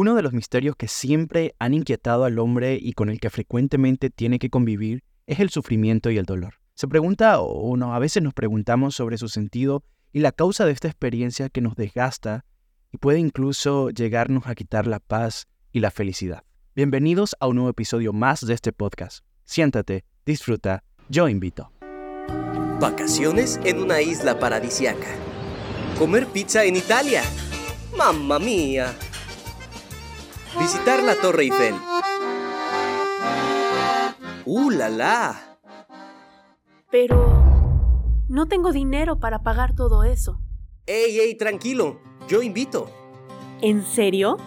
Uno de los misterios que siempre han inquietado al hombre y con el que frecuentemente tiene que convivir es el sufrimiento y el dolor. Se pregunta, o a veces nos preguntamos sobre su sentido y la causa de esta experiencia que nos desgasta y puede incluso llegarnos a quitar la paz y la felicidad. Bienvenidos a un nuevo episodio más de este podcast. Siéntate, disfruta, yo invito. Vacaciones en una isla paradisiaca. Comer pizza en Italia. ¡Mamma mía! Visitar la Torre Eiffel. ¡Uh, la la! Pero... No tengo dinero para pagar todo eso. ¡Ey, ey, tranquilo! Yo invito. ¿En serio?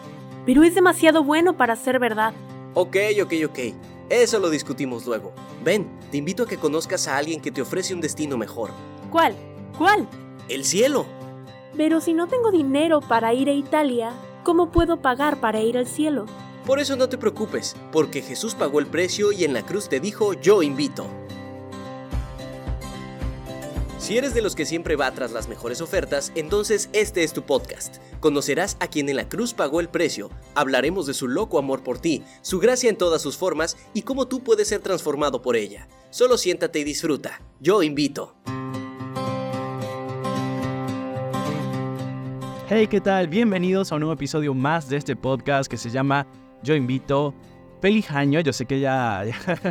Pero es demasiado bueno para ser verdad. Ok, ok, ok. Eso lo discutimos luego. Ven, te invito a que conozcas a alguien que te ofrece un destino mejor. ¿Cuál? ¿Cuál? El cielo. Pero si no tengo dinero para ir a Italia, ¿cómo puedo pagar para ir al cielo? Por eso no te preocupes, porque Jesús pagó el precio y en la cruz te dijo, yo invito. Si eres de los que siempre va tras las mejores ofertas, entonces este es tu podcast. Conocerás a quien en la cruz pagó el precio, hablaremos de su loco amor por ti, su gracia en todas sus formas y cómo tú puedes ser transformado por ella. Solo siéntate y disfruta. Yo invito. Hey, ¿qué tal? Bienvenidos a un nuevo episodio más de este podcast que se llama Yo invito. Feliz año, yo sé que ya,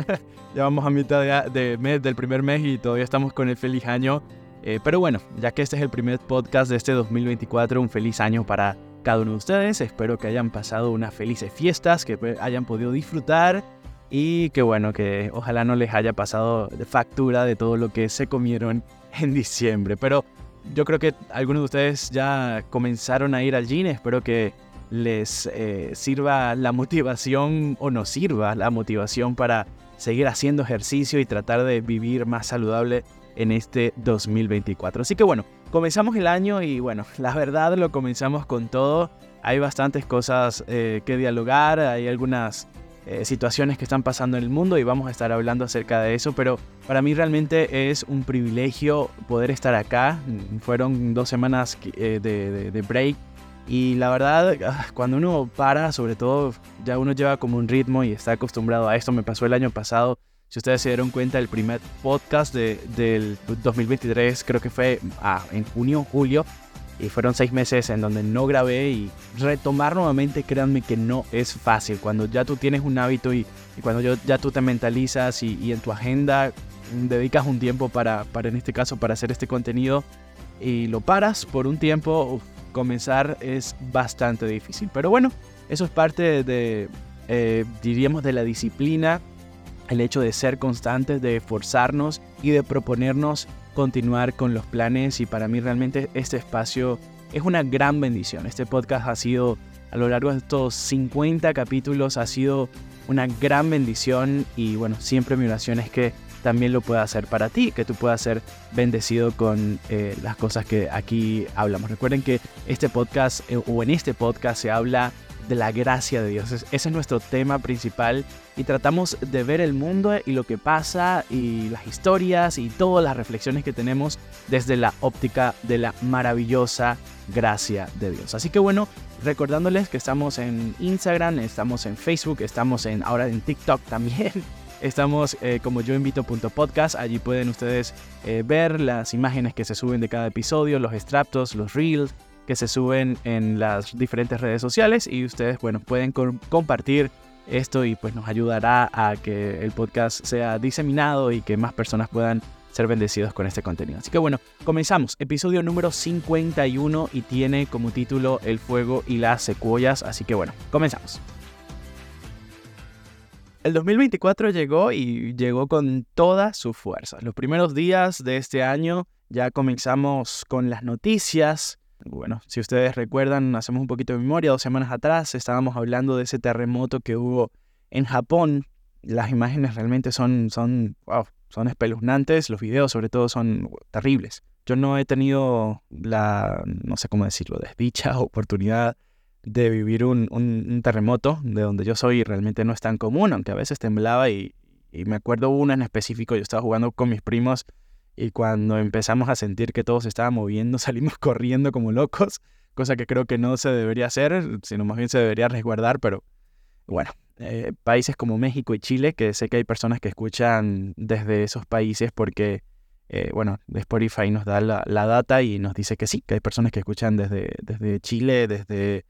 ya, vamos a mitad de, mes, del primer mes y todavía estamos con el feliz año. Eh, pero bueno, ya que este es el primer podcast de este 2024, un feliz año para cada uno de ustedes. Espero que hayan pasado unas felices fiestas, que hayan podido disfrutar y que bueno, que ojalá no les haya pasado de factura de todo lo que se comieron en diciembre. Pero yo creo que algunos de ustedes ya comenzaron a ir al gym, espero que les eh, sirva la motivación o nos sirva la motivación para seguir haciendo ejercicio y tratar de vivir más saludable en este 2024. Así que bueno, comenzamos el año y bueno, la verdad lo comenzamos con todo. Hay bastantes cosas eh, que dialogar, hay algunas eh, situaciones que están pasando en el mundo y vamos a estar hablando acerca de eso, pero para mí realmente es un privilegio poder estar acá. Fueron dos semanas de break y la verdad, ah, cuando uno para, sobre todo, ya uno lleva como un ritmo y está acostumbrado a esto. Me pasó el año pasado. Si ustedes se dieron cuenta, el primer podcast de, del 2023 creo que fue ah, en junio, julio. Y fueron seis meses en donde no grabé y retomar nuevamente, créanme que no es fácil. Cuando ya tú tienes un hábito y, y cuando yo, ya tú te mentalizas y, y, en tu agenda dedicas un tiempo para, para, en este caso, para hacer este contenido y lo paras por un tiempo, comenzar es bastante difícil. Pero bueno, eso es parte de, eh, diríamos, de la disciplina, el hecho de ser constantes, de esforzarnos y de proponernos continuar con los planes. Y para mí realmente este espacio es una gran bendición. Este podcast ha sido, a lo largo de estos 50 capítulos, ha sido una gran bendición y bueno, siempre mi oración es que también lo pueda hacer para ti, que tú puedas ser bendecido con eh, las cosas que aquí hablamos. Recuerden que este podcast eh, o en este podcast se habla de la gracia de Dios. Ese es nuestro tema principal y tratamos de ver el mundo y lo que pasa y las historias y todas las reflexiones que tenemos desde la óptica de la maravillosa gracia de Dios. Así que bueno, recordándoles que estamos en Instagram, estamos en Facebook, estamos en ahora en TikTok también. Estamos eh, como yo invito.podcast, allí pueden ustedes eh, ver las imágenes que se suben de cada episodio, los extractos, los reels que se suben en las diferentes redes sociales y ustedes, bueno, pueden compartir esto y pues nos ayudará a que el podcast sea diseminado y que más personas puedan ser bendecidos con este contenido. Así que bueno, comenzamos. Episodio número 51 y tiene como título El fuego y las secuoyas. Así que bueno, comenzamos. El 2024 llegó y llegó con toda su fuerza. Los primeros días de este año ya comenzamos con las noticias. Bueno, si ustedes recuerdan, hacemos un poquito de memoria, dos semanas atrás estábamos hablando de ese terremoto que hubo en Japón. Las imágenes realmente son, son, son espeluznantes, los videos sobre todo son terribles. Yo no he tenido la, no sé cómo decirlo, desdicha, oportunidad de vivir un, terremoto, de donde yo soy realmente no es tan común, aunque a veces temblaba y, me acuerdo uno en específico, yo estaba jugando con mis primos y cuando empezamos a sentir que todo se estaba moviendo, salimos corriendo como locos, cosa que creo que no se debería hacer, sino más bien se debería resguardar, pero bueno, eh, países como México y Chile, que sé que hay personas que escuchan desde esos países porque, eh, bueno, Spotify nos da la, data y nos dice que sí, que hay personas que escuchan desde, desde Chile, desde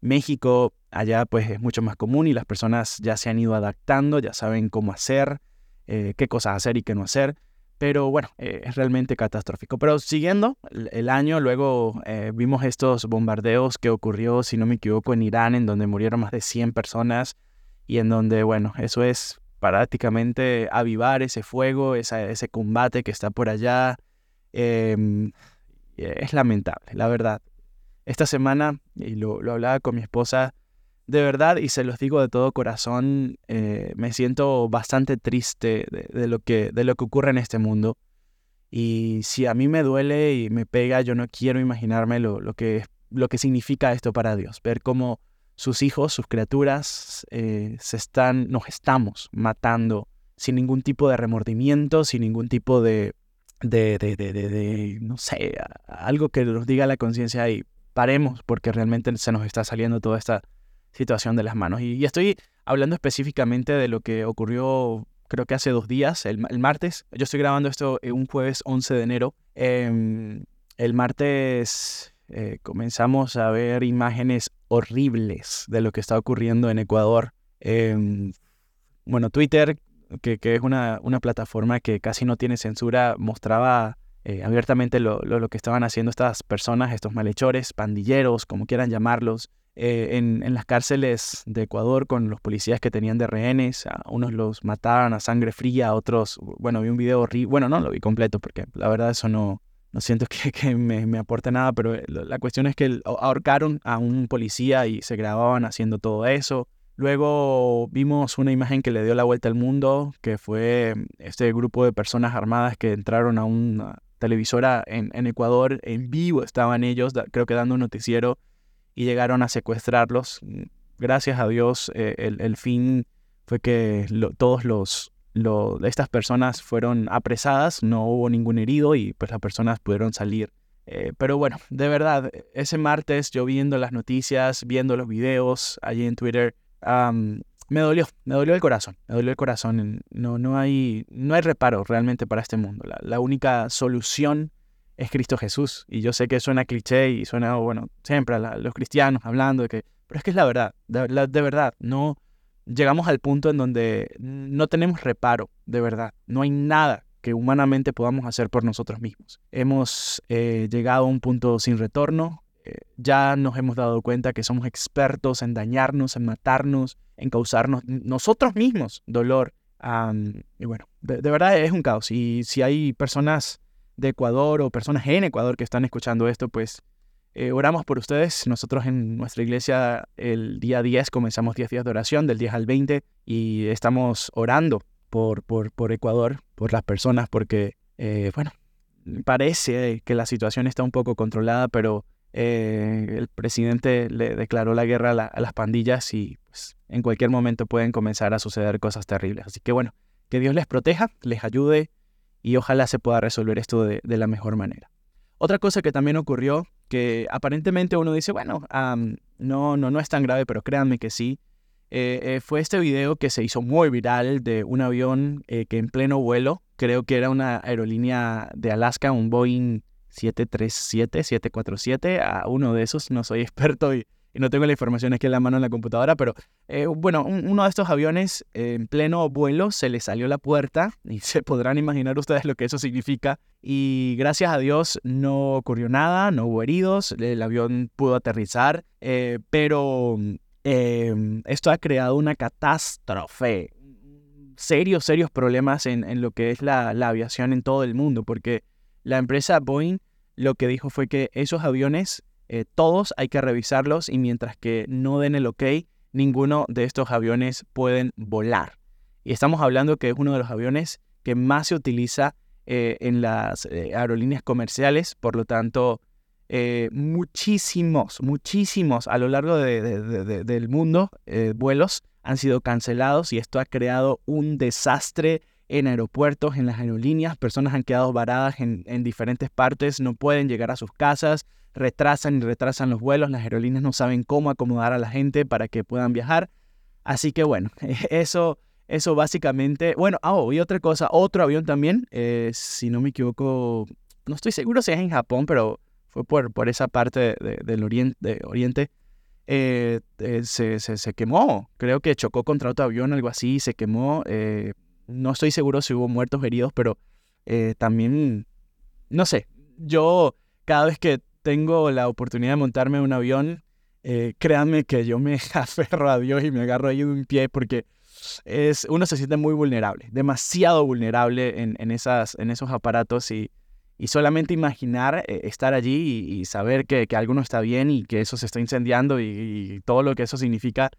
México, allá pues es mucho más común y las personas ya se han ido adaptando, ya saben cómo hacer, eh, qué cosas hacer y qué no hacer. Pero bueno, es realmente catastrófico. Pero siguiendo el, año, luego vimos estos bombardeos que ocurrió, si no me equivoco, en Irán, en donde murieron más de 100 personas y en donde, bueno, eso es prácticamente avivar ese fuego, ese combate que está por allá. Em, es lamentable, la verdad. Esta semana, y lo, hablaba con mi esposa, de verdad, y se los digo de todo corazón, eh, me siento bastante triste de, lo que, de lo que ocurre en este mundo. Y si a mí me duele y me pega, yo no quiero imaginarme lo, que, lo que significa esto para Dios. Ver cómo sus hijos, sus criaturas, eh, se están, nos estamos matando sin ningún tipo de remordimiento, sin ningún tipo de, de, de, de, no sé, algo que nos diga la conciencia y paremos porque realmente se nos está saliendo toda esta situación de las manos. Y, estoy hablando específicamente de lo que ocurrió creo que hace dos días, el, martes. Yo estoy grabando esto un jueves 11 de enero. Em, el martes eh, comenzamos a ver imágenes horribles de lo que está ocurriendo en Ecuador. Em, bueno, Twitter, que, es una, una, plataforma que casi no tiene censura, mostraba eh, abiertamente lo, lo, que estaban haciendo estas personas, estos malhechores, pandilleros, como quieran llamarlos, eh, en, en, las cárceles de Ecuador con los policías que tenían de rehenes. A unos los mataban a sangre fría, otros, bueno, vi un video horrible, bueno, no lo vi completo porque la verdad eso no, no siento que, me, aporte nada, pero eh, la cuestión es que ahorcaron a un policía y se grababan haciendo todo eso. Luego vimos una imagen que le dio la vuelta al mundo, que fue este grupo de personas armadas que entraron a una televisora en, Ecuador, en vivo estaban ellos, creo que dando un noticiero, y llegaron a secuestrarlos. Gracias a Dios, eh, el, fin fue que todos los, estas personas fueron apresadas, no hubo ningún herido y pues las personas pudieron salir. Eh, pero bueno, de verdad, ese martes yo viendo las noticias, viendo los videos allí en Twitter, me dolió, me dolió el corazón, me dolió el corazón. No, no, hay, no hay reparo realmente para este mundo. La, única solución es Cristo Jesús. Y yo sé que suena cliché y suena, bueno, siempre a los cristianos hablando de que, pero es que es la verdad, de verdad, no, llegamos al punto en donde no tenemos reparo, de verdad. No hay nada que humanamente podamos hacer por nosotros mismos. Hemos eh, llegado a un punto sin retorno. Eh, ya nos hemos dado cuenta que somos expertos en dañarnos, en matarnos, en causarnos nosotros mismos dolor. y bueno, de, verdad es un caos. Y si hay personas de Ecuador o personas en Ecuador que están escuchando esto, pues eh, oramos por ustedes. Nosotros en nuestra iglesia el día 10 comenzamos 10 días de oración, del 10 al 20, y estamos orando por, por, por Ecuador, por las personas, porque, eh, bueno, parece que la situación está un poco controlada, pero eh, el presidente le declaró la guerra a, las pandillas y pues, en cualquier momento pueden comenzar a suceder cosas terribles. Así que bueno, que Dios les proteja, les ayude y ojalá se pueda resolver esto de la mejor manera. Otra cosa que también ocurrió, que aparentemente uno dice, bueno, no, no, no es tan grave, pero créanme que sí, eh, eh, fue este video que se hizo muy viral de un avión eh, que en pleno vuelo, creo que era una aerolínea de Alaska, un Boeing 737, 747, a uno de esos, no soy experto y no tengo la información aquí en la mano en la computadora, pero eh, bueno, uno de estos aviones en pleno vuelo se le salió la puerta y se podrán imaginar ustedes lo que eso significa. Y gracias a Dios no ocurrió nada, no hubo heridos, el avión pudo aterrizar, eh, pero em, esto ha creado una catástrofe, serios, serios problemas en, lo que es la, la aviación en todo el mundo, porque la empresa Boeing lo que dijo fue que esos aviones eh, todos hay que revisarlos y mientras que no den el ok, ninguno de estos aviones pueden volar. Y estamos hablando que es uno de los aviones que más se utiliza eh, en las eh, aerolíneas comerciales, por lo tanto, muchísimos, muchísimos a lo largo del mundo vuelos han sido cancelados y esto ha creado un desastre en aeropuertos, en las aerolíneas, personas han quedado varadas en, en diferentes partes, no pueden llegar a sus casas, retrasan y retrasan los vuelos, las aerolíneas no saben cómo acomodar a la gente para que puedan viajar. Así que bueno, eso, eso básicamente, bueno, ah, oh, y otra cosa, otro avión también, eh, si no me equivoco, no estoy seguro si es en Japón, pero fue por, por esa parte del oriente, oriente eh, eh, se, se, quemó. Creo que chocó contra otro avión, algo así, se quemó. No estoy seguro si hubo muertos heridos, pero también, no sé, yo cada vez que tengo la oportunidad de montarme en un avión, eh, créanme que yo me aferro a Dios y me agarro ahí de un pie porque es, uno se siente muy vulnerable, demasiado vulnerable en, esos aparatos y, solamente imaginar eh, estar allí y, saber que, que, algo no está bien y que eso se está incendiando y, todo lo que eso significa,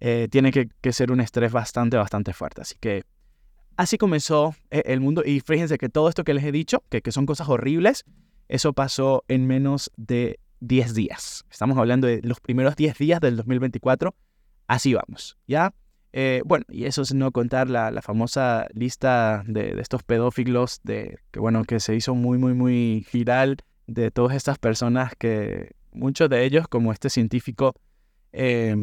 eh, tiene que, ser un estrés bastante, bastante fuerte. Así que así comenzó el mundo y fíjense que todo esto que les he dicho, que, que son cosas horribles, eso pasó en menos de 10 días. Estamos hablando de los primeros 10 días del 2024. Así vamos, ¿ya? Eh, bueno, y eso es no contar la, famosa lista de, estos pedófilos de, que, bueno, que se hizo muy, muy, muy viral de todas estas personas que muchos de ellos, como este científico eh,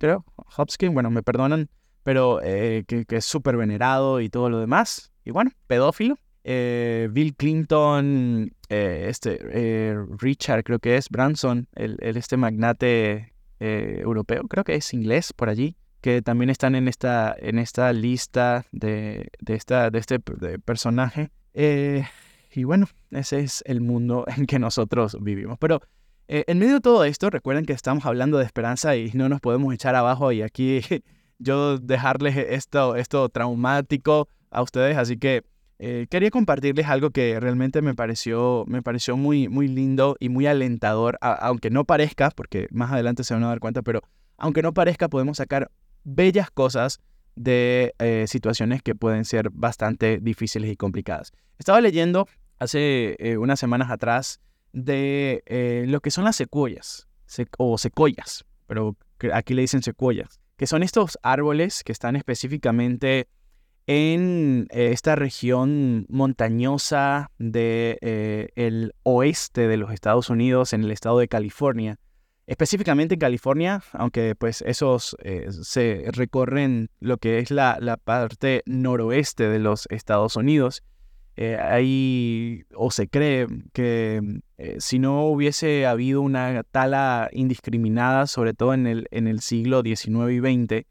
creo, Hopkins, bueno, me perdonan, pero eh, que, que, es súper venerado y todo lo demás. Y bueno, pedófilo, eh, Bill Clinton, eh, este, eh, Richard creo que es, Branson, el, este magnate europeo, creo que es inglés por allí, que también están en esta, en esta lista de, de, esta, de este personaje. y bueno, ese es el mundo en que nosotros vivimos. Pero en medio de todo esto, recuerden que estamos hablando de esperanza y no nos podemos echar abajo y aquí yo dejarles esto, esto traumático a ustedes, así que eh, quería compartirles algo que realmente me pareció, me pareció muy, muy lindo y muy alentador, aunque no parezca, porque más adelante se van a dar cuenta, pero aunque no parezca, podemos sacar bellas cosas de eh, situaciones que pueden ser bastante difíciles y complicadas. Estaba leyendo hace eh, unas semanas atrás de lo que son las secuoyas, o secoyas, pero aquí le dicen secuoyas, que son estos árboles que están específicamente en eh, esta región montañosa del de, eh, oeste de los Estados Unidos, en el estado de California. Específicamente en California, aunque pues esos eh, se recorren lo que es la, la, parte noroeste de los Estados Unidos. Ahí, o se cree que si no hubiese habido una tala indiscriminada, sobre todo en el, en el siglo XIX y XX,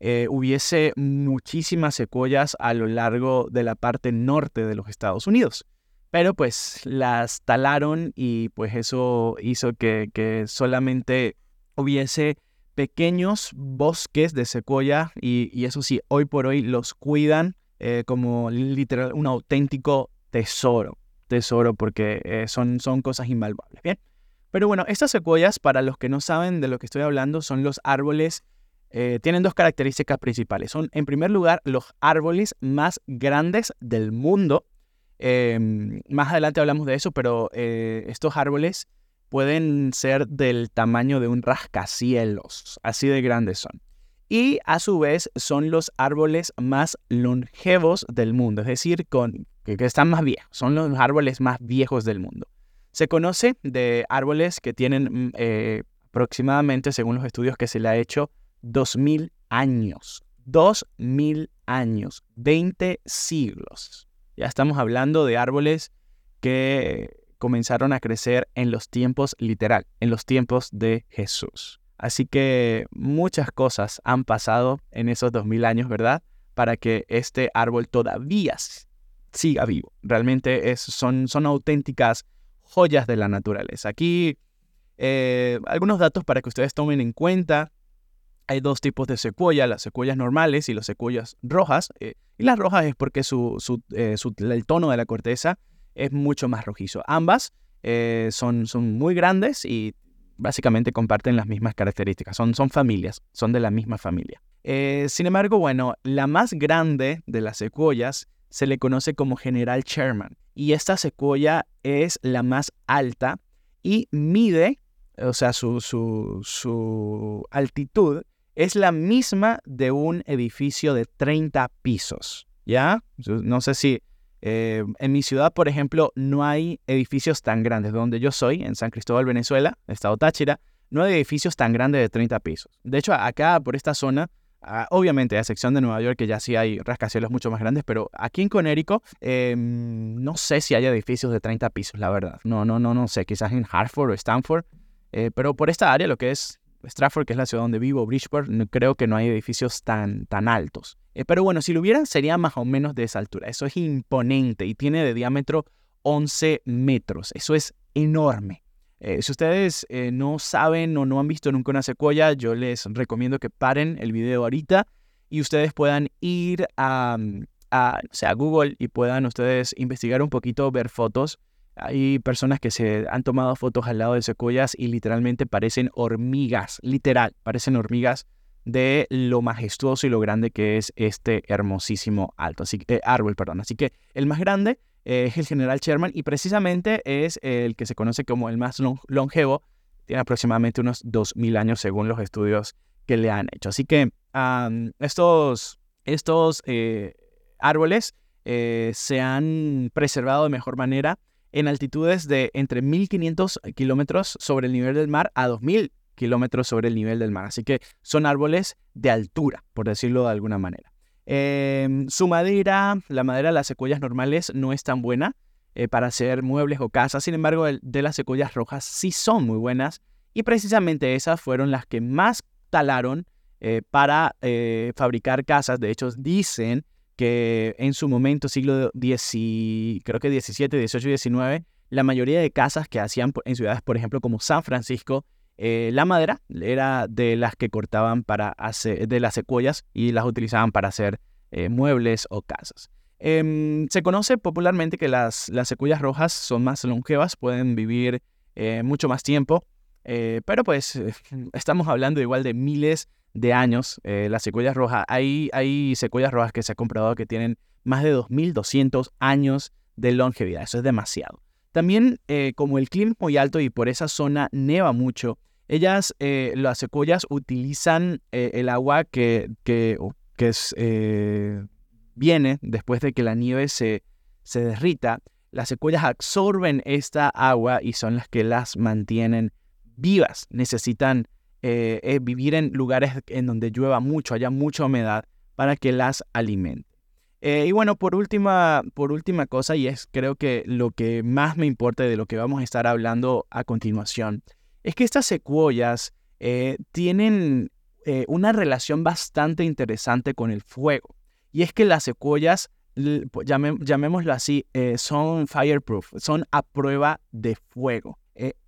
eh, hubiese muchísimas secuoyas a lo largo de la parte norte de los Estados Unidos. Pero pues las talaron y pues eso hizo que, solamente hubiese pequeños bosques de secuoya y, eso sí, hoy por hoy los cuidan eh, como literal un auténtico tesoro. Tesoro porque eh, son, son cosas invaluables. Bien. Pero bueno, estas secuoyas, para los que no saben de lo que estoy hablando, son los árboles eh, tienen dos características principales. Son, en primer lugar, los árboles más grandes del mundo. Em, más adelante hablamos de eso, pero estos árboles pueden ser del tamaño de un rascacielos. Así de grandes son. Y a su vez son los árboles más longevos del mundo, es decir, con, que, están más viejos. Son los árboles más viejos del mundo. Se conoce de árboles que tienen mm, eh, aproximadamente, según los estudios que se le ha hecho, Dos mil años. Dos mil años. Veinte siglos. Ya estamos hablando de árboles que comenzaron a crecer en los tiempos literal, en los tiempos de Jesús. Así que muchas cosas han pasado en esos dos mil años, ¿verdad? Para que este árbol todavía siga vivo. Realmente son, auténticas joyas de la naturaleza. Aquí eh, algunos datos para que ustedes tomen en cuenta. Hay dos tipos de secuoya, las secuoyas normales y las secuoyas rojas. Eh, y las rojas es porque su, eh, el tono de la corteza es mucho más rojizo. Ambas son muy grandes y básicamente comparten las mismas características. Son, son familias, son de la misma familia. sin embargo, bueno, la más grande de las secuoyas se le conoce como General Sherman. Y esta secuoya es la más alta y mide, o sea, su, su, su altitud es la misma de un edificio de 30 pisos. ¿Ya? No sé si eh, en mi ciudad, por ejemplo, no hay edificios tan grandes. Donde yo soy, en San Cristóbal, Venezuela, estado Táchira, no hay edificios tan grandes de 30 pisos. De hecho, acá por esta zona, ah, obviamente a excepción de Nueva York, que ya sí hay rascacielos mucho más grandes, pero aquí en Connecticut em, no sé si hay edificios de 30 pisos, la verdad. No, no, no, no sé. Quizás en Hartford o Stanford. Eh, pero por esta área, lo que es Stratford, que es la ciudad donde vivo, Bridgeport, creo que no hay edificios tan, tan altos. Eh, pero bueno, si lo hubieran, sería más o menos de esa altura. Eso es imponente y tiene de diámetro 11 metros. Eso es enorme. Eh, si ustedes eh, no saben o no han visto nunca una secuoya, yo les recomiendo que paren el video ahorita y ustedes puedan ir a, mm, a, a Google y puedan ustedes investigar un poquito, ver fotos. Hay personas que se han tomado fotos al lado de secuoyas y literalmente parecen hormigas, literal, parecen hormigas de lo majestuoso y lo grande que es este hermosísimo alto, así, árbol. Perdón. Así que el más grande es el general Sherman y precisamente es el que se conoce como el más longevo. Tiene aproximadamente unos 2.000 años según los estudios que le han hecho. Así que estos, estos eh, árboles eh, se han preservado de mejor manera en altitudes de entre 1.500 kilómetros sobre el nivel del mar a 2.000 kilómetros sobre el nivel del mar. Así que son árboles de altura, por decirlo de alguna manera. Em, su madera, la madera de las secuoyas normales no es tan buena eh, para hacer muebles o casas, sin embargo, de las secuoyas rojas sí son muy buenas y precisamente esas fueron las que más talaron eh, para eh, fabricar casas. De hecho, dicen que en su momento, siglo X, creo que 17, 18 y 19, la mayoría de casas que hacían en ciudades, por ejemplo, como San Francisco, eh, la madera era de las que cortaban para hacer, de las secuoyas y las utilizaban para hacer eh, muebles o casas. Em, se conoce popularmente que las, las rojas son más longevas, pueden vivir eh, mucho más tiempo, pero pues estamos hablando igual de miles de años. las secuoyas rojas, hay, hay rojas que se ha comprobado que tienen más de 2.200 años de longevidad, eso es demasiado. También como el clima es muy alto y por esa zona neva mucho, ellas, eh, las secuoyas, utilizan eh, el agua que, que, que es, eh, viene después de que la nieve se, se derrita. Las secuoyas absorben esta agua y son las que las mantienen vivas. Necesitan vivir en lugares en donde llueva mucho, haya mucha humedad para que las alimente. y bueno, por última, por última cosa, y es creo que lo que más me importa de lo que vamos a estar hablando a continuación, es que estas secuoyas eh, tienen eh, una relación bastante interesante con el fuego. Y es que las secuoyas, llamémoslo así, eh, son fireproof, son a prueba de fuego.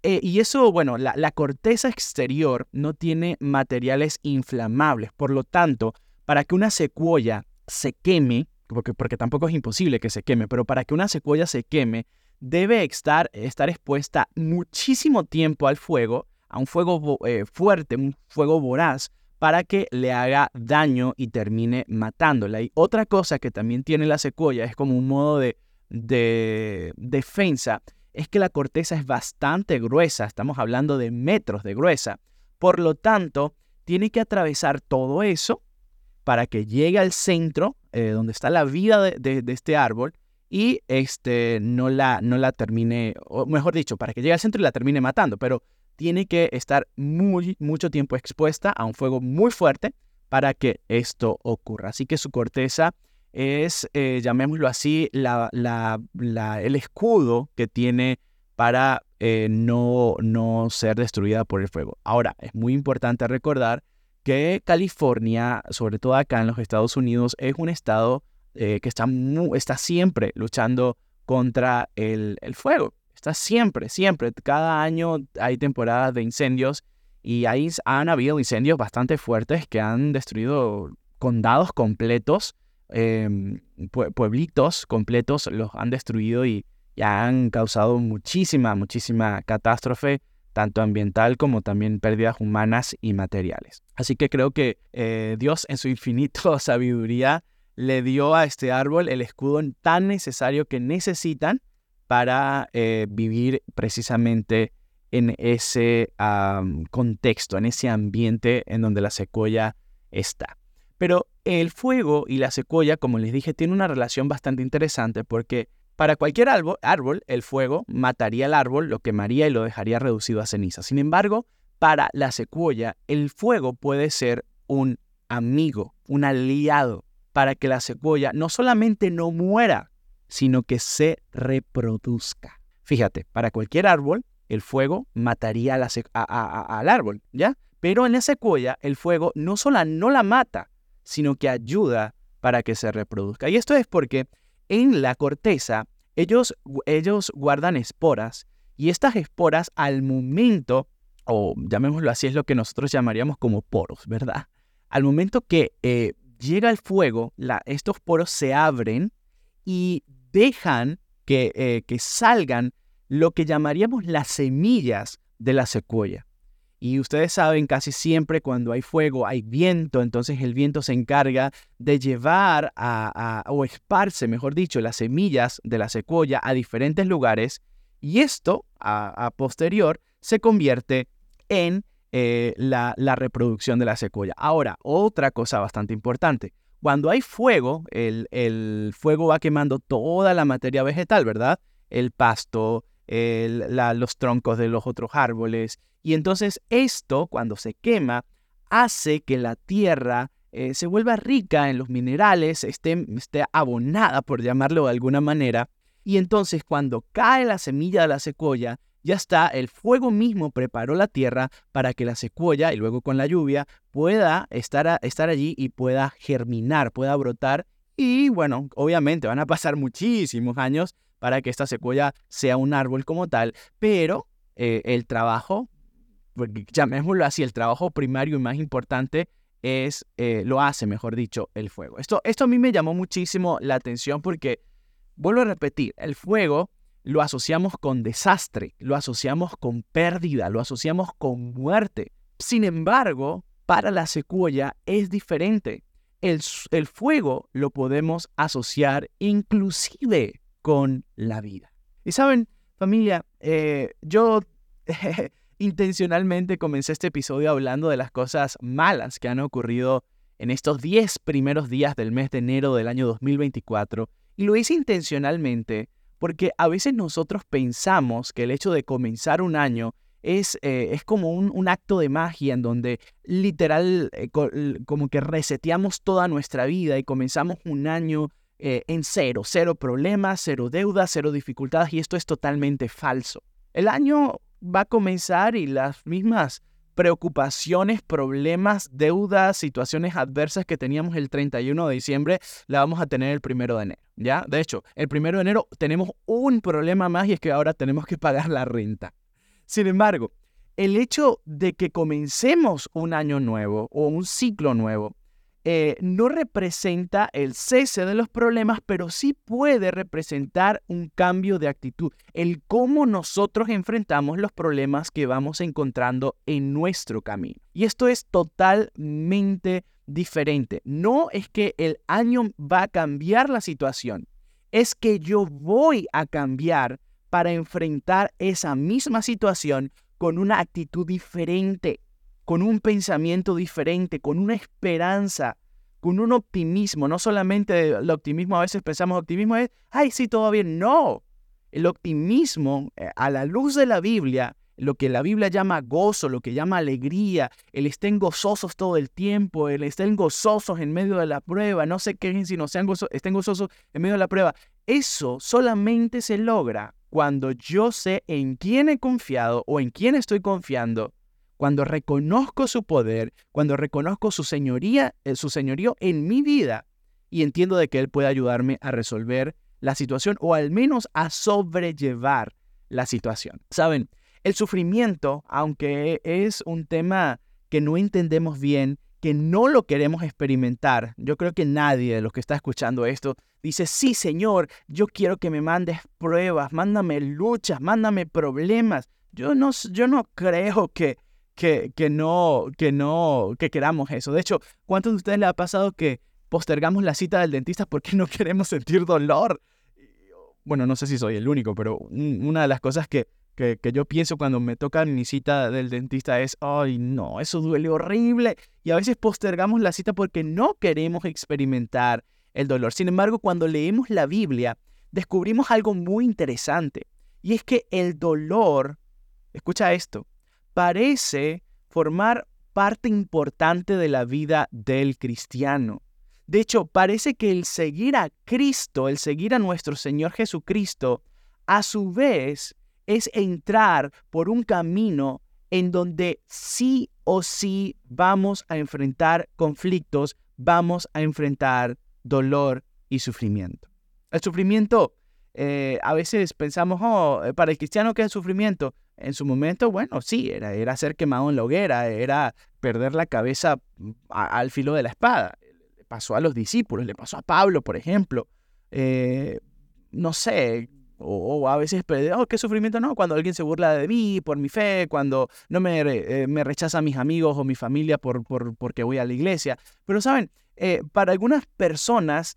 y eso, bueno, la, corteza exterior no tiene materiales inflamables. Por lo tanto, para que una secuoya se queme, porque, porque tampoco es imposible que se queme, pero para que una secuoya se queme, debe estar, estar expuesta muchísimo tiempo al fuego, a un fuego eh, fuerte, un fuego voraz, para que le haga daño y termine matándola. Y otra cosa que también tiene la secuoya, es como un modo de, de defensa, es que la corteza es bastante gruesa, estamos hablando de metros de gruesa. Por lo tanto, tiene que atravesar todo eso para que llegue al centro, eh, donde está la vida de este árbol, y este, no, la, no la termine, o mejor dicho, para que llegue al centro y la termine matando, pero tiene que estar muy, mucho tiempo expuesta a un fuego muy fuerte para que esto ocurra. Así que su corteza es, eh, llamémoslo así, la, la, el escudo que tiene para eh, no, no ser destruida por el fuego. Ahora, es muy importante recordar que California, sobre todo acá en los Estados Unidos, es un estado eh, que está, está siempre luchando contra el, fuego. Está siempre, siempre. Cada año hay temporadas de incendios y ahí han habido incendios bastante fuertes que han destruido condados completos, em, pueblitos completos los han destruido y, ya han causado muchísima, muchísima catástrofe, tanto ambiental como también pérdidas humanas y materiales. Así que creo que eh, Dios en su infinito sabiduría le dio a este árbol el escudo tan necesario que necesitan para eh, vivir precisamente en ese contexto, en ese ambiente en donde la secuoya está. Pero el fuego y la secuoya, como les dije, tienen una relación bastante interesante porque para cualquier árbol, árbol, el fuego mataría al árbol, lo quemaría y lo dejaría reducido a ceniza. Sin embargo, para la secuoya, el fuego puede ser un amigo, un aliado, para que la secuoya no solamente no muera, sino que se reproduzca. Fíjate, para cualquier árbol, el fuego mataría al árbol, ¿ya? Pero en la secuoya, el fuego no solo no la mata, sino que ayuda para que se reproduzca. Y esto es porque en la corteza ellos, ellos guardan esporas y estas esporas al momento, o llamémoslo así, es lo que nosotros llamaríamos como poros, ¿verdad? Al momento que eh, llega el fuego, estos poros se abren y dejan que, eh, que salgan lo que llamaríamos las semillas de la secuoya. Y ustedes saben, casi siempre cuando hay fuego hay viento, entonces el viento se encarga de llevar a, o esparce, mejor dicho, las semillas de la secuoya a diferentes lugares y esto, a, posterior, se convierte en eh, la, reproducción de la secuoya. Ahora, otra cosa bastante importante. Cuando hay fuego, el, fuego va quemando toda la materia vegetal, ¿verdad? El pasto, los troncos de los otros árboles. Y entonces esto, cuando se quema, hace que la tierra eh, se vuelva rica en los minerales, esté, esté abonada, por llamarlo de alguna manera. Y entonces cuando cae la semilla de la secuoya, ya está, el fuego mismo preparó la tierra para que la secuoya y luego con la lluvia pueda estar, estar allí y pueda germinar, pueda brotar. Y bueno, obviamente van a pasar muchísimos años para que esta secuoya sea un árbol como tal, pero eh, el trabajo, llamémoslo así, el trabajo primario y más importante es, eh, lo hace, mejor dicho, el fuego. Esto, esto a mí me llamó muchísimo la atención porque, vuelvo a repetir, el fuego lo asociamos con desastre, lo asociamos con pérdida, lo asociamos con muerte. Sin embargo, para la secuoya es diferente. El, el fuego lo podemos asociar inclusive con la vida. Y saben, familia, eh, yo intencionalmente comencé este episodio hablando de las cosas malas que han ocurrido en estos 10 primeros días del mes de enero del año 2024. Y lo hice intencionalmente porque a veces nosotros pensamos que el hecho de comenzar un año es, eh, es como un, acto de magia en donde literal eh, como que reseteamos toda nuestra vida y comenzamos un año eh, en cero, cero problemas, cero deudas, cero dificultades y esto es totalmente falso. El año va a comenzar y las mismas preocupaciones, problemas, deudas, situaciones adversas que teníamos el 31 de diciembre, la vamos a tener el primero de enero, ¿ya? De hecho, el primero de enero tenemos un problema más y es que ahora tenemos que pagar la renta. Sin embargo, el hecho de que comencemos un año nuevo o un ciclo nuevo eh, no representa el cese de los problemas, pero sí puede representar un cambio de actitud, el cómo nosotros enfrentamos los problemas que vamos encontrando en nuestro camino. Y esto es totalmente diferente. No es que el año va a cambiar la situación, es que yo voy a cambiar para enfrentar esa misma situación con una actitud diferente con un pensamiento diferente, con una esperanza, con un optimismo. No solamente el optimismo, a veces pensamos optimismo es, ay, sí, todo bien. No, el optimismo eh, a la luz de la Biblia, lo que la Biblia llama gozo, lo que llama alegría, el estén gozosos todo el tiempo, el estén gozosos en medio de la prueba, no sé qué si no sean gozosos, estén gozosos en medio de la prueba. Eso solamente se logra cuando yo sé en quién he confiado o en quién estoy confiando cuando reconozco su poder, cuando reconozco su señoría, eh, su señorío en mi vida y entiendo de que Él puede ayudarme a resolver la situación o al menos a sobrellevar la situación. Saben, el sufrimiento, aunque es un tema que no entendemos bien, que no lo queremos experimentar, yo creo que nadie de los que está escuchando esto dice, sí Señor, yo quiero que me mandes pruebas, mándame luchas, mándame problemas. Yo no, yo no creo que que, no, que no, que queramos eso. De hecho, ¿cuántos de ustedes le ha pasado que postergamos la cita del dentista porque no queremos sentir dolor? Bueno, no sé si soy el único, pero una de las cosas que, que, que, yo pienso cuando me toca mi cita del dentista es, ay, no, eso duele horrible. Y a veces postergamos la cita porque no queremos experimentar el dolor. Sin embargo, cuando leemos la Biblia, descubrimos algo muy interesante. Y es que el dolor, escucha esto, parece formar parte importante de la vida del cristiano. De hecho, parece que el seguir a Cristo, el seguir a nuestro Señor Jesucristo, a su vez es entrar por un camino en donde sí o sí vamos a enfrentar conflictos, vamos a enfrentar dolor y sufrimiento. El sufrimiento, eh, a veces pensamos, oh, eh, para el cristiano, ¿qué es el sufrimiento? En su momento, bueno, sí, era, era ser quemado en la hoguera, era perder la cabeza mm, al filo de la espada. Le pasó a los discípulos, le pasó a Pablo, por ejemplo. Eh, no sé, o, a veces, oh, qué sufrimiento, no, cuando alguien se burla de mí por mi fe, cuando no me, eh, me rechazan mis amigos o mi familia por, por, porque voy a la iglesia. Pero saben, eh, para algunas personas,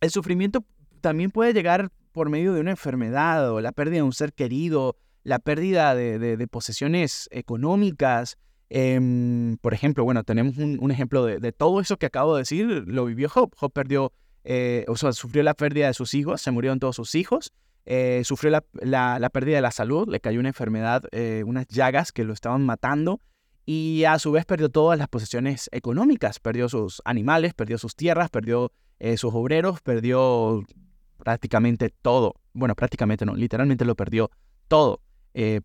el sufrimiento también puede llegar por medio de una enfermedad o la pérdida de un ser querido, la pérdida de, posesiones económicas. Em, por ejemplo, bueno, tenemos un, ejemplo de, todo eso que acabo de decir, lo vivió Job. Job perdió, eh, o sea, sufrió la pérdida de sus hijos, se murieron todos sus hijos, eh, sufrió la, pérdida de la salud, le cayó una enfermedad, eh, unas llagas que lo estaban matando y a su vez perdió todas las posesiones económicas, perdió sus animales, perdió sus tierras, perdió eh, sus obreros, perdió prácticamente todo. Bueno, prácticamente no, literalmente lo perdió todo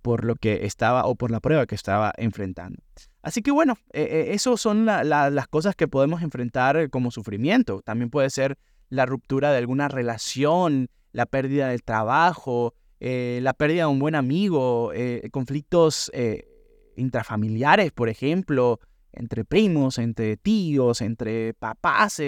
por lo que estaba o por la prueba que estaba enfrentando. Así que bueno, eso son las cosas que podemos enfrentar como sufrimiento. También puede ser la ruptura de alguna relación, la pérdida del trabajo, eh, la pérdida de un buen amigo, eh, conflictos eh, intrafamiliares, por ejemplo, entre primos, entre tíos, entre papás.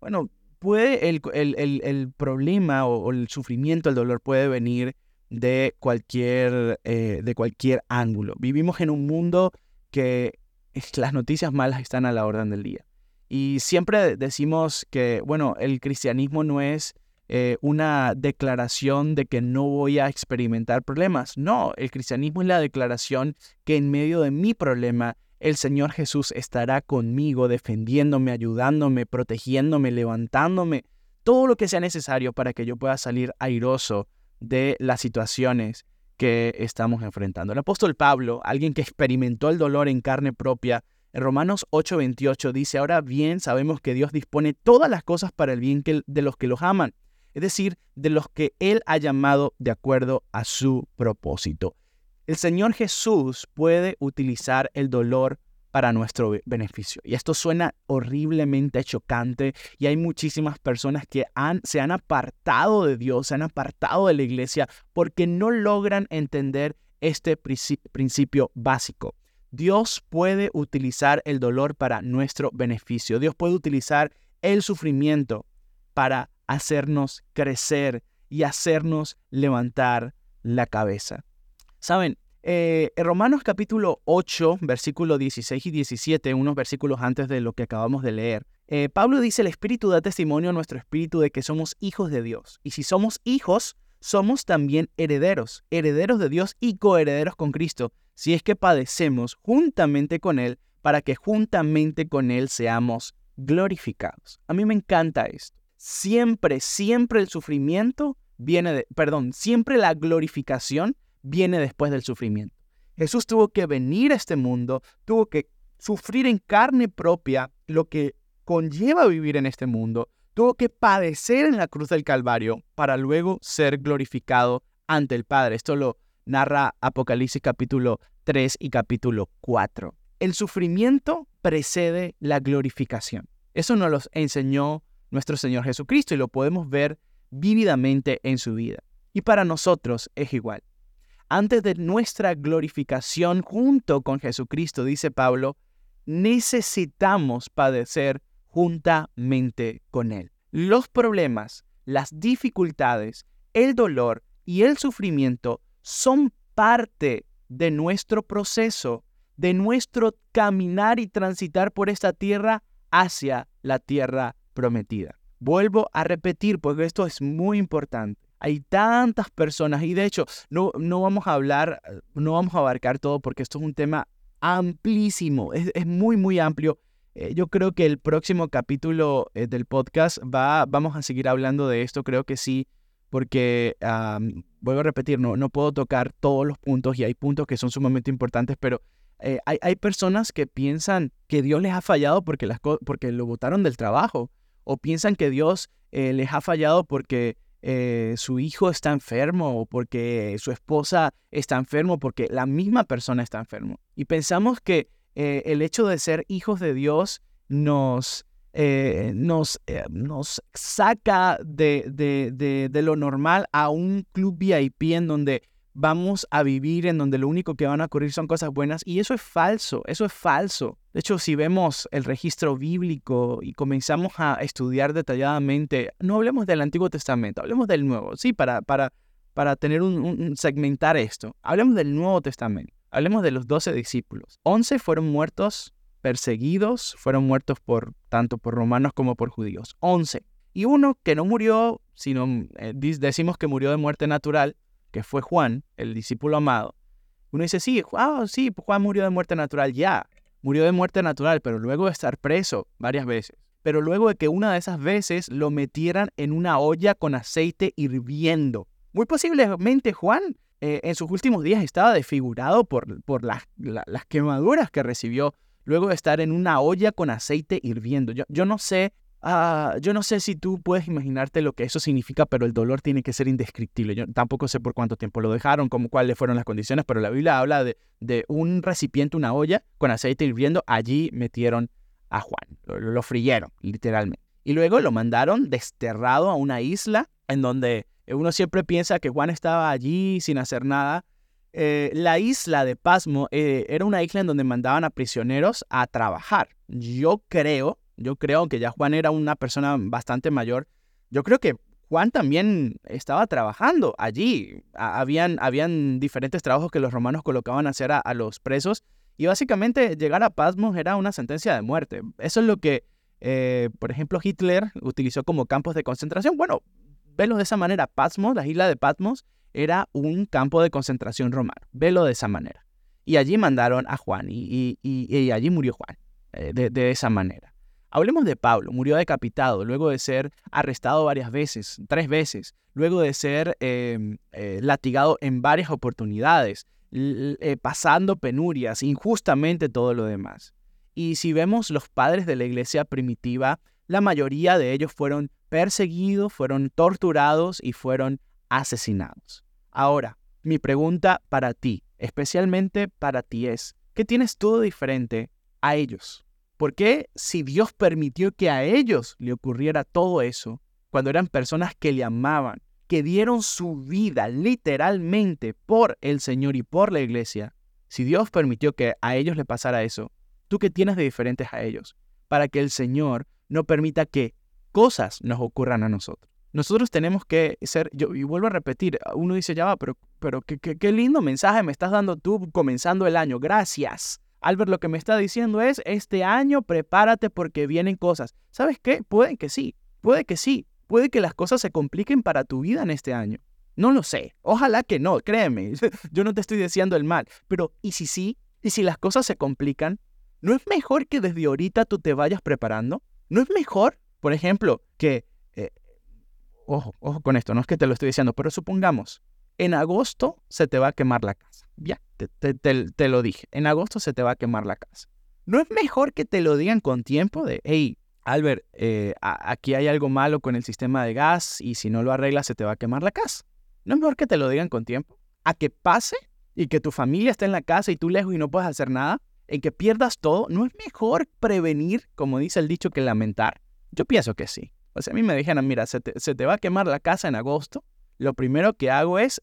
bueno, puede el, el, problema o, el sufrimiento, el dolor puede venir de cualquier, de cualquier ángulo. Vivimos en un mundo que las noticias malas están a la orden del día. Y siempre decimos que, bueno, el cristianismo no es eh, una declaración de que no voy a experimentar problemas. No, el cristianismo es la declaración que en medio de mi problema el Señor Jesús estará conmigo, defendiéndome, ayudándome, protegiéndome, levantándome, todo lo que sea necesario para que yo pueda salir airoso de las situaciones que estamos enfrentando. El apóstol Pablo, alguien que experimentó el dolor en carne propia, en Romanos 8:28 dice, ahora bien sabemos que Dios dispone todas las cosas para el bien de los que los aman es decir, de los que Él ha llamado de acuerdo a su propósito. El Señor Jesús puede utilizar el dolor para nuestro beneficio. Y esto suena horriblemente chocante y hay muchísimas personas que han, se han apartado de Dios, se han apartado de la iglesia porque no logran entender este principio básico. Dios puede utilizar el dolor para nuestro beneficio. Dios puede utilizar el sufrimiento para hacernos crecer y hacernos levantar la cabeza. Saben, eh, en Romanos capítulo 8, versículo 16 y 17, unos versículos antes de lo que acabamos de leer, eh, Pablo dice, el Espíritu da testimonio a nuestro Espíritu de que somos hijos de Dios. Y si somos hijos, somos también herederos, herederos de Dios y coherederos con Cristo, si es que padecemos juntamente con Él, para que juntamente con Él seamos glorificados. A mí me encanta esto siempre, siempre el sufrimiento viene de, perdón, siempre la glorificación viene después del sufrimiento. Jesús tuvo que venir a este mundo, tuvo que sufrir en carne propia lo que conlleva vivir en este mundo, tuvo que padecer en la cruz del Calvario para luego ser glorificado ante el Padre. Esto lo narra Apocalipsis capítulo 3 y capítulo 4. El sufrimiento precede la glorificación. Eso nos lo enseñó nuestro Señor Jesucristo y lo podemos ver vívidamente en su vida. Y para nosotros es igual. Antes de nuestra glorificación junto con Jesucristo, dice Pablo, necesitamos padecer juntamente con Él. Los problemas, las dificultades, el dolor y el sufrimiento son parte de nuestro proceso, de nuestro caminar y transitar por esta tierra hacia la tierra prometida. Vuelvo a repetir porque esto es muy importante. Hay tantas personas y de hecho no, no vamos a hablar, no vamos a abarcar todo porque esto es un tema amplísimo, es, muy, muy amplio. Eh, yo creo que el próximo capítulo eh, del podcast va, vamos a seguir hablando de esto, creo que sí, porque, vuelvo a repetir, no, no puedo tocar todos los puntos y hay puntos que son sumamente importantes, pero eh, hay, hay, personas que piensan que Dios les ha fallado porque, las, porque lo botaron del trabajo, o piensan que Dios les ha fallado porque su hijo está enfermo o porque su esposa está enfermo, porque la misma persona está enfermo. Y pensamos que el hecho de ser hijos de Dios nos eh, nos, eh, nos saca de, de, de, lo normal a un club VIP en donde vamos a vivir, en donde lo único que van a ocurrir son cosas buenas. Y eso es falso, eso es falso. De hecho, si vemos el registro bíblico y comenzamos a estudiar detalladamente, no hablemos del Antiguo Testamento, hablemos del Nuevo, sí, para, para, para tener un, segmentar esto. Hablemos del Nuevo Testamento. Hablemos de los doce discípulos. Once fueron muertos perseguidos, fueron muertos por tanto por romanos como por judíos. 11. Y uno que no murió, sino eh, decimos que murió de muerte natural, que fue Juan, el discípulo amado. Uno dice, sí, ah, sí, Juan murió de muerte natural, ya, murió de muerte natural, pero luego de estar preso varias veces. Pero luego de que una de esas veces lo metieran en una olla con aceite hirviendo. Muy posiblemente Juan eh, en sus últimos días estaba desfigurado por, por las quemaduras que recibió luego de estar en una olla con aceite hirviendo. Yo, yo no sé, ah, yo no sé si tú puedes imaginarte lo que eso significa, pero el dolor tiene que ser indescriptible. Yo tampoco sé por cuánto tiempo lo dejaron, como cuáles fueron las condiciones, pero la Biblia habla de, de un recipiente, una olla con aceite hirviendo. Allí metieron a Juan, lo, lo frieron, literalmente. Y luego lo mandaron desterrado a una isla en donde uno siempre piensa que Juan estaba allí sin hacer nada, eh, la isla de Pasmo eh, era una isla en donde mandaban a prisioneros a trabajar. Yo creo, yo creo que ya Juan era una persona bastante mayor, yo creo que Juan también estaba trabajando allí. habían, habían diferentes trabajos que los romanos colocaban a hacer a, los presos y básicamente llegar a Pasmo era una sentencia de muerte. Eso es lo que, eh, por ejemplo, Hitler utilizó como campos de concentración. Bueno, velo de esa manera, Pasmo, la isla de Patmos, era un campo de concentración romano. Velo de esa manera. Y allí mandaron a Juan y, allí murió Juan, eh, de, esa manera. Hablemos de Pablo, murió decapitado luego de ser arrestado varias veces, tres veces, luego de ser em, eh, latigado en varias oportunidades, eh, pasando penurias, injustamente todo lo demás. Y si vemos los padres de la iglesia primitiva, la mayoría de ellos fueron perseguidos, fueron torturados y fueron asesinados. Ahora, mi pregunta para ti, especialmente para ti es, ¿qué tienes tú diferente a ellos? ¿Por qué si Dios permitió que a ellos le ocurriera todo eso, cuando eran personas que le amaban, que dieron su vida literalmente por el Señor y por la iglesia, si Dios permitió que a ellos le pasara eso, ¿tú qué tienes de diferentes a ellos? Para que el Señor no permita que cosas nos ocurran a nosotros. Nosotros tenemos que ser, y vuelvo a repetir, uno dice, ya va, pero, pero qué, qué, lindo mensaje me estás dando tú comenzando el año, gracias. Albert lo que me está diciendo es, este año prepárate porque vienen cosas. ¿Sabes qué? Puede que sí, puede que sí, puede que las cosas se compliquen para tu vida en este año. No lo sé, ojalá que no, créeme, yo no te estoy deseando el mal, pero ¿y si sí? ¿Y si las cosas se complican? ¿No es mejor que desde ahorita tú te vayas preparando? ¿No es mejor, por ejemplo, que ojo, ojo con esto, no es que te lo estoy diciendo, pero supongamos, en agosto se te va a quemar la casa. Ya, te, lo dije, en agosto se te va a quemar la casa. ¿No es mejor que te lo digan con tiempo de, hey, Albert, eh, aquí hay algo malo con el sistema de gas y si no lo arreglas se te va a quemar la casa? ¿No es mejor que te lo digan con tiempo? ¿A que pase y que tu familia esté en la casa y tú lejos y no puedes hacer nada? ¿En que pierdas todo? ¿No es mejor prevenir, como dice el dicho, que lamentar? Yo pienso que sí. O sea, a mí me dijeron, mira, se te, va a quemar la casa en agosto. Lo primero que hago es,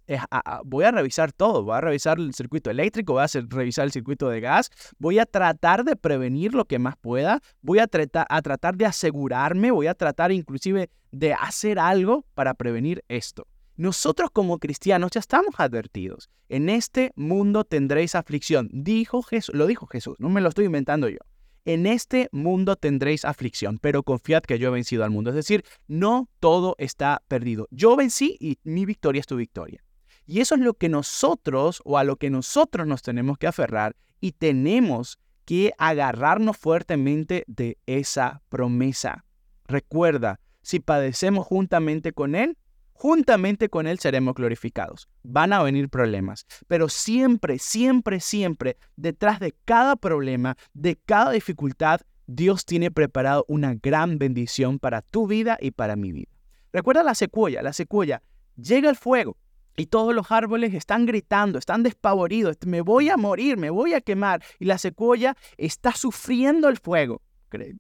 voy a revisar todo, voy a revisar el circuito eléctrico, voy a revisar el circuito de gas, voy a tratar de prevenir lo que más pueda, voy a, a tratar de asegurarme, voy a tratar inclusive de hacer algo para prevenir esto. Nosotros como cristianos ya estamos advertidos. En este mundo tendréis aflicción, dijo Jesús, lo dijo Jesús, no me lo estoy inventando yo. En este mundo tendréis aflicción, pero confiad que yo he vencido al mundo. Es decir, no todo está perdido. Yo vencí y mi victoria es tu victoria. Y eso es lo que nosotros o a lo que nosotros nos tenemos que aferrar y tenemos que agarrarnos fuertemente de esa promesa. Recuerda, si padecemos juntamente con Él, juntamente con Él seremos glorificados. Van a venir problemas, pero siempre, siempre, siempre, detrás de cada problema, de cada dificultad, Dios tiene preparado una gran bendición para tu vida y para mi vida. Recuerda la secuoya, la secuoya, llega el fuego y todos los árboles están gritando, están despavoridos, me voy a morir, me voy a quemar y la secuoya está sufriendo el fuego,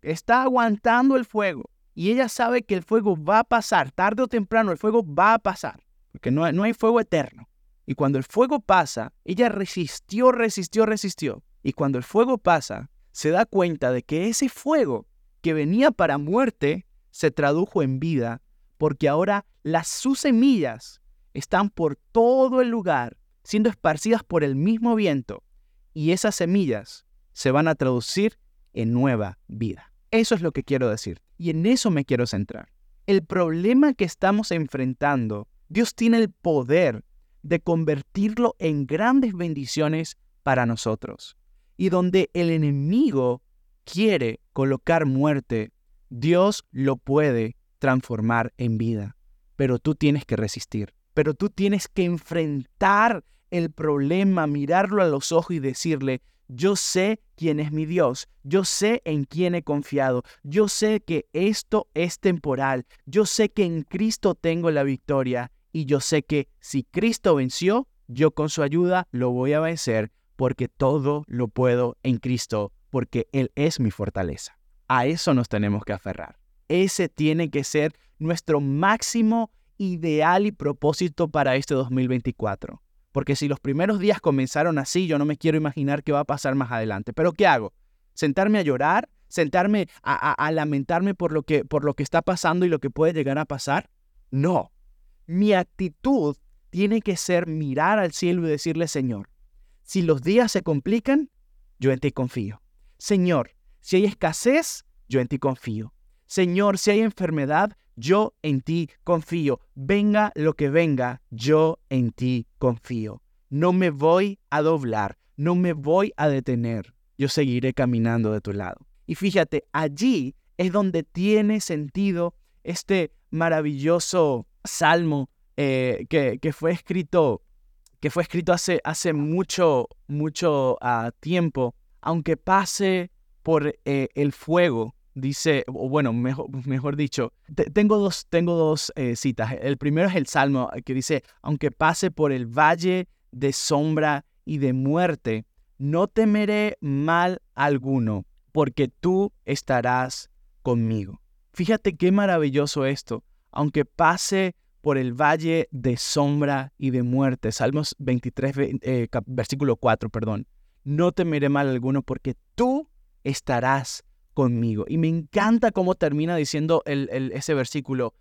está aguantando el fuego y ella sabe que el fuego va a pasar, tarde o temprano el fuego va a pasar, porque no, no hay fuego eterno. Y cuando el fuego pasa, ella resistió, resistió, resistió. Y cuando el fuego pasa, se da cuenta de que ese fuego que venía para muerte se tradujo en vida, porque ahora las sus semillas están por todo el lugar, siendo esparcidas por el mismo viento, y esas semillas se van a traducir en nueva vida. Eso es lo que quiero decir. Y en eso me quiero centrar. El problema que estamos enfrentando, Dios tiene el poder de convertirlo en grandes bendiciones para nosotros. Y donde el enemigo quiere colocar muerte, Dios lo puede transformar en vida. Pero tú tienes que resistir. Pero tú tienes que enfrentar el problema, mirarlo a los ojos y decirle, yo sé quién es mi Dios, yo sé en quién he confiado, yo sé que esto es temporal, yo sé que en Cristo tengo la victoria y yo sé que si Cristo venció, yo con su ayuda lo voy a vencer porque todo lo puedo en Cristo, porque Él es mi fortaleza. A eso nos tenemos que aferrar. Ese tiene que ser nuestro máximo ideal y propósito para este 2024. Porque si los primeros días comenzaron así, yo no me quiero imaginar qué va a pasar más adelante. Pero ¿qué hago? ¿Sentarme a llorar? ¿Sentarme a, lamentarme por lo, que, por lo que está pasando y lo que puede llegar a pasar? No. Mi actitud tiene que ser mirar al cielo y decirle, Señor, si los días se complican, yo en ti confío. Señor, si hay escasez, yo en ti confío. Señor, si hay enfermedad, yo en ti confío. Venga lo que venga, yo en ti confío. No me voy a doblar, no me voy a detener. Yo seguiré caminando de tu lado. Y fíjate, allí es donde tiene sentido este maravilloso salmo eh, que, fue escrito, que fue escrito hace, mucho, mucho ah, tiempo. Aunque pase por eh, el fuego, dice, o bueno, mejor, dicho, tengo dos, tengo dos eh, citas. El primero es el Salmo que dice, aunque pase por el valle de sombra y de muerte, no temeré mal alguno, porque tú estarás conmigo. Fíjate qué maravilloso esto. Aunque pase por el valle de sombra y de muerte, Salmos 23, eh, versículo 4, perdón, no temeré mal alguno, porque tú estarás Y me encanta cómo termina diciendo ese versículo,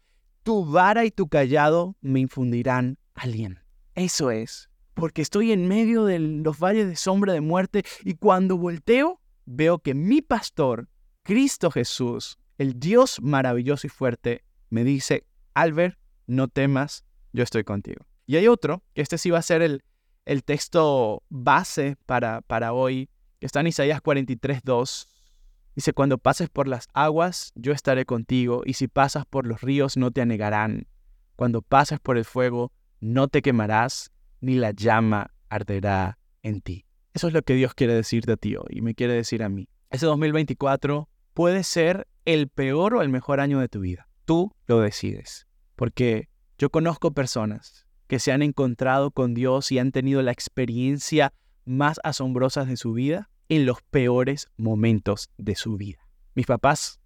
tu vara y tu callado me infundirán aliento. Eso es, porque estoy en medio de los valles de sombra de muerte y cuando volteo veo que mi pastor, Cristo Jesús, el Dios maravilloso y fuerte, me dice, Albert, no temas, yo estoy contigo. Y hay otro, que este sí va a ser el, el texto base para, para hoy, que está en Isaías 43, 2 Dice, cuando pases por las aguas, yo estaré contigo, y si pasas por los ríos, no te anegarán. Cuando pases por el fuego, no te quemarás, ni la llama arderá en ti. Eso es lo que Dios quiere decirte a ti hoy, y me quiere decir a mí. Ese 2024 puede ser el peor o el mejor año de tu vida. Tú lo decides. Porque yo conozco personas que se han encontrado con Dios y han tenido la experiencia más asombrosa de su vida en los peores momentos de su vida. Mis papás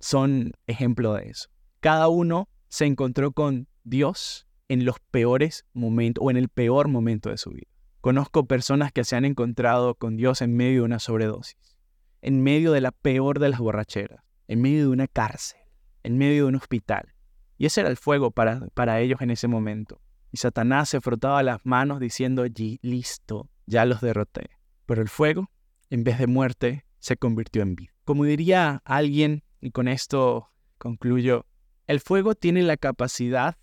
son ejemplo de eso. Cada uno se encontró con Dios en los peores momentos o en el peor momento de su vida. Conozco personas que se han encontrado con Dios en medio de una sobredosis, en medio de la peor de las borracheras, en medio de una cárcel, en medio de un hospital. Y ese era el fuego para, para ellos en ese momento. Y Satanás se frotaba las manos diciendo, listo, ya los derroté. Pero el fuego en vez de muerte, se convirtió en vida. Como diría alguien, y con esto concluyo, el fuego tiene la capacidad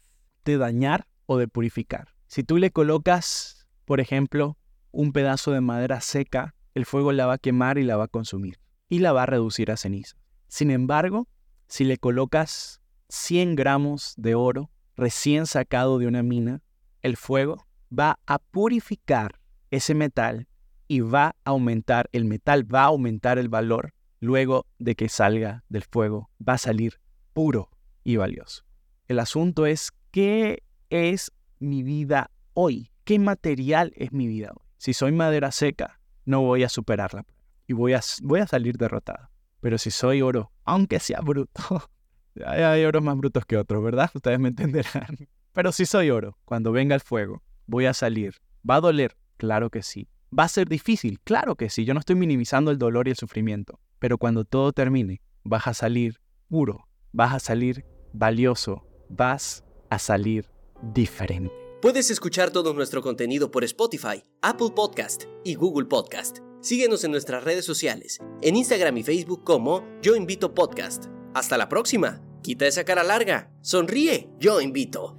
de dañar o de purificar. Si tú le colocas, por ejemplo, un pedazo de madera seca, el fuego la va a quemar y la va a consumir y la va a reducir a ceniza. Sin embargo, si le colocas 100 gramos de oro recién sacado de una mina, el fuego va a purificar ese metal y va a aumentar, el metal va a aumentar el valor luego de que salga del fuego, va a salir puro y valioso. El asunto es qué es mi vida hoy, qué material es mi vida hoy. Si soy madera seca, no voy a superarla y voy a, salir derrotado. Pero si soy oro, aunque sea bruto, hay oros más brutos que otros, ¿verdad? Ustedes me entenderán. Pero si soy oro, cuando venga el fuego, voy a salir. ¿Va a doler? Claro que sí. ¿Va a ser difícil? Claro que sí. Yo no estoy minimizando el dolor y el sufrimiento. Pero cuando todo termine, vas a salir puro, vas a salir valioso, vas a salir diferente. Puedes escuchar todo nuestro contenido por Spotify, Apple Podcast y Google Podcast. Síguenos en nuestras redes sociales, en Instagram y Facebook como Yo Invito Podcast. Hasta la próxima. Quita esa cara larga. Sonríe. Yo invito.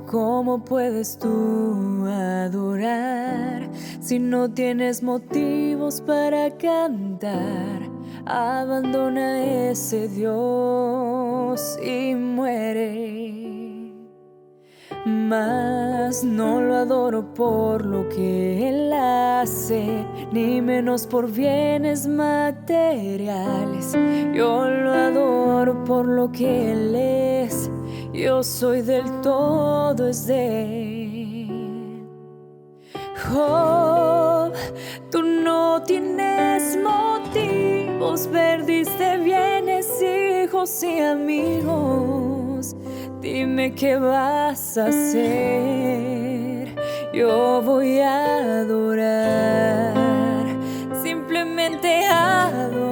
¿Cómo puedes tú adorar si no tienes motivos para cantar? Abandona ese Dios y muere. Mas no lo adoro por lo que Él hace, ni menos por bienes materiales. Yo lo adoro por lo que Él es, yo soy del todo es de. Job, tú no tienes motivos, perdiste bienes, hijos y amigos. Dime qué vas a hacer, yo voy a adorar, simplemente adorar,